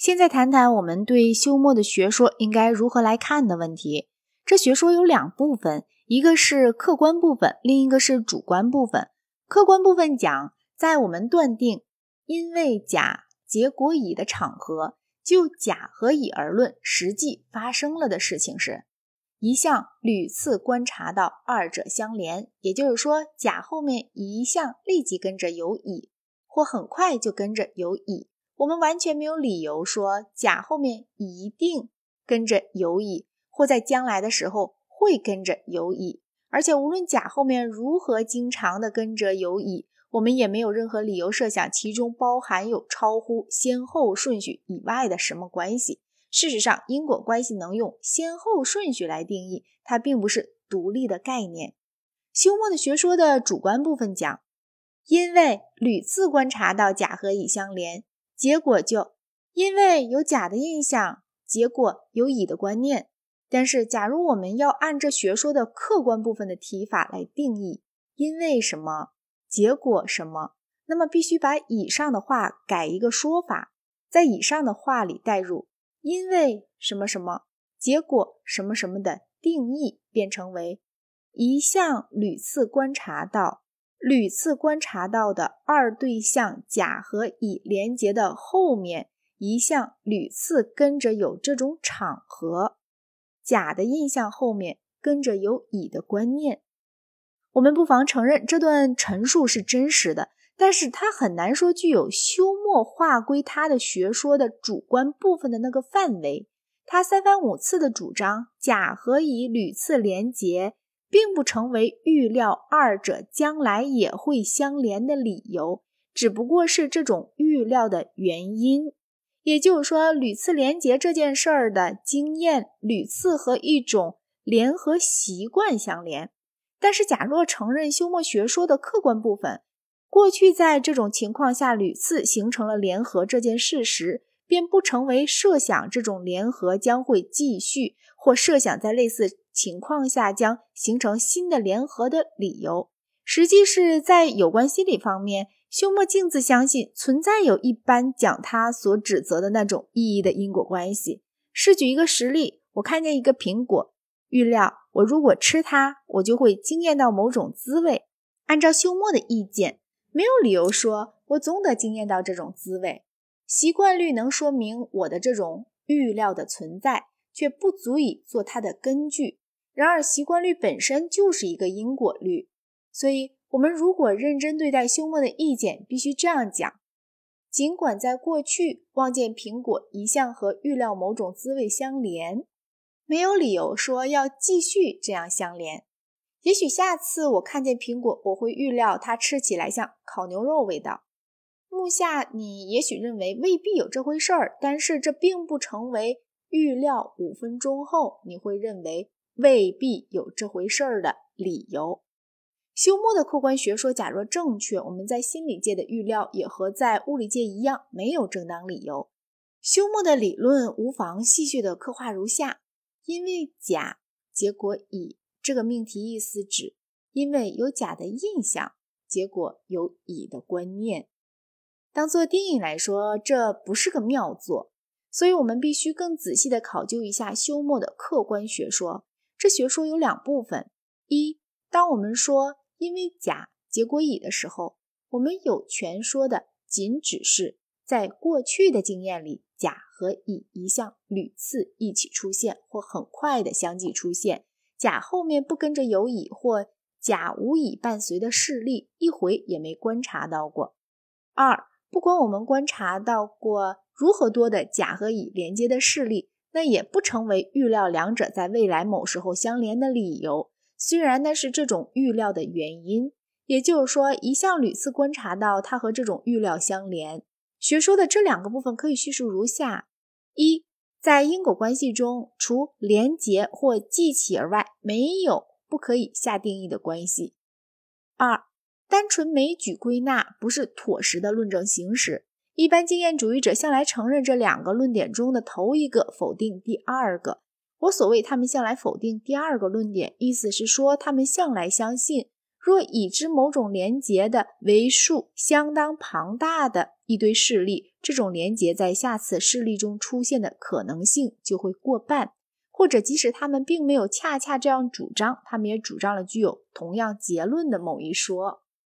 现在谈谈我们对休谟的学说应该如何来看的问题。这学说有两部分，一个是客观部分，另一个是主观部分。客观部分讲，在我们断定因为甲结果乙的场合，就甲和乙而论，实际发生了的事情是，一项屡次观察到二者相连，也就是说，甲后面一项立即跟着有乙，或很快就跟着有乙。我们完全没有理由说甲后面一定跟着有乙，或在将来的时候会跟着有乙。而且无论甲后面如何经常的跟着有乙，我们也没有任何理由设想其中包含有超乎先后顺序以外的什么关系。事实上，因果关系能用先后顺序来定义，它并不是独立的概念。休谟的学说的主观部分讲，因为屡次观察到甲和乙相连。结果就因为有甲的印象，结果有乙的观念。但是，假如我们要按这学说的客观部分的提法来定义，因为什么，结果什么，那么必须把以上的话改一个说法，在以上的话里带入因为什么什么，结果什么什么的定义，变成为一项屡次观察到。屡次观察到的二对象甲和乙连结的后面一项屡次跟着有这种场合，甲的印象后面跟着有乙的观念。我们不妨承认这段陈述是真实的，但是它很难说具有休谟划归他的学说的主观部分的那个范围。他三番五次的主张甲和乙屡次连结。并不成为预料二者将来也会相连的理由，只不过是这种预料的原因。也就是说，屡次连结这件事儿的经验，屡次和一种联合习惯相连。但是，假若承认休谟学说的客观部分，过去在这种情况下屡次形成了联合这件事实，便不成为设想这种联合将会继续，或设想在类似。情况下将形成新的联合的理由，实际是在有关心理方面，休谟径自相信存在有一般讲他所指责的那种意义的因果关系。试举一个实例：我看见一个苹果，预料我如果吃它，我就会惊艳到某种滋味。按照休谟的意见，没有理由说我总得惊艳到这种滋味。习惯率能说明我的这种预料的存在，却不足以做它的根据。然而，习惯律本身就是一个因果律，所以，我们如果认真对待休谟的意见，必须这样讲：尽管在过去望见苹果一向和预料某种滋味相连，没有理由说要继续这样相连。也许下次我看见苹果，我会预料它吃起来像烤牛肉味道。目下，你也许认为未必有这回事儿，但是这并不成为预料五分钟后你会认为。未必有这回事儿的理由。休谟的客观学说，假若正确，我们在心理界的预料也和在物理界一样，没有正当理由。休谟的理论无妨细细的刻画如下：因为甲，结果乙。这个命题意思指，因为有甲的印象，结果有乙的观念。当做定义来说，这不是个妙作，所以我们必须更仔细地考究一下休谟的客观学说。这学说有两部分：一，当我们说因为甲结果乙的时候，我们有权说的仅只是在过去的经验里，甲和乙一项屡次一起出现或很快的相继出现，甲后面不跟着有乙或甲无乙伴随的事例一回也没观察到过。二，不管我们观察到过如何多的甲和乙连接的事例。那也不成为预料两者在未来某时候相连的理由，虽然那是这种预料的原因。也就是说，一项屡次观察到它和这种预料相连。学说的这两个部分可以叙述如下：一，在因果关系中，除连结或记起而外，没有不可以下定义的关系；二，单纯枚举归纳不是妥实的论证形式。一般经验主义者向来承认这两个论点中的头一个，否定第二个。我所谓他们向来否定第二个论点，意思是说他们向来相信，若已知某种连结的为数相当庞大的一堆事例，这种连结在下次事例中出现的可能性就会过半。或者，即使他们并没有恰恰这样主张，他们也主张了具有同样结论的某一说。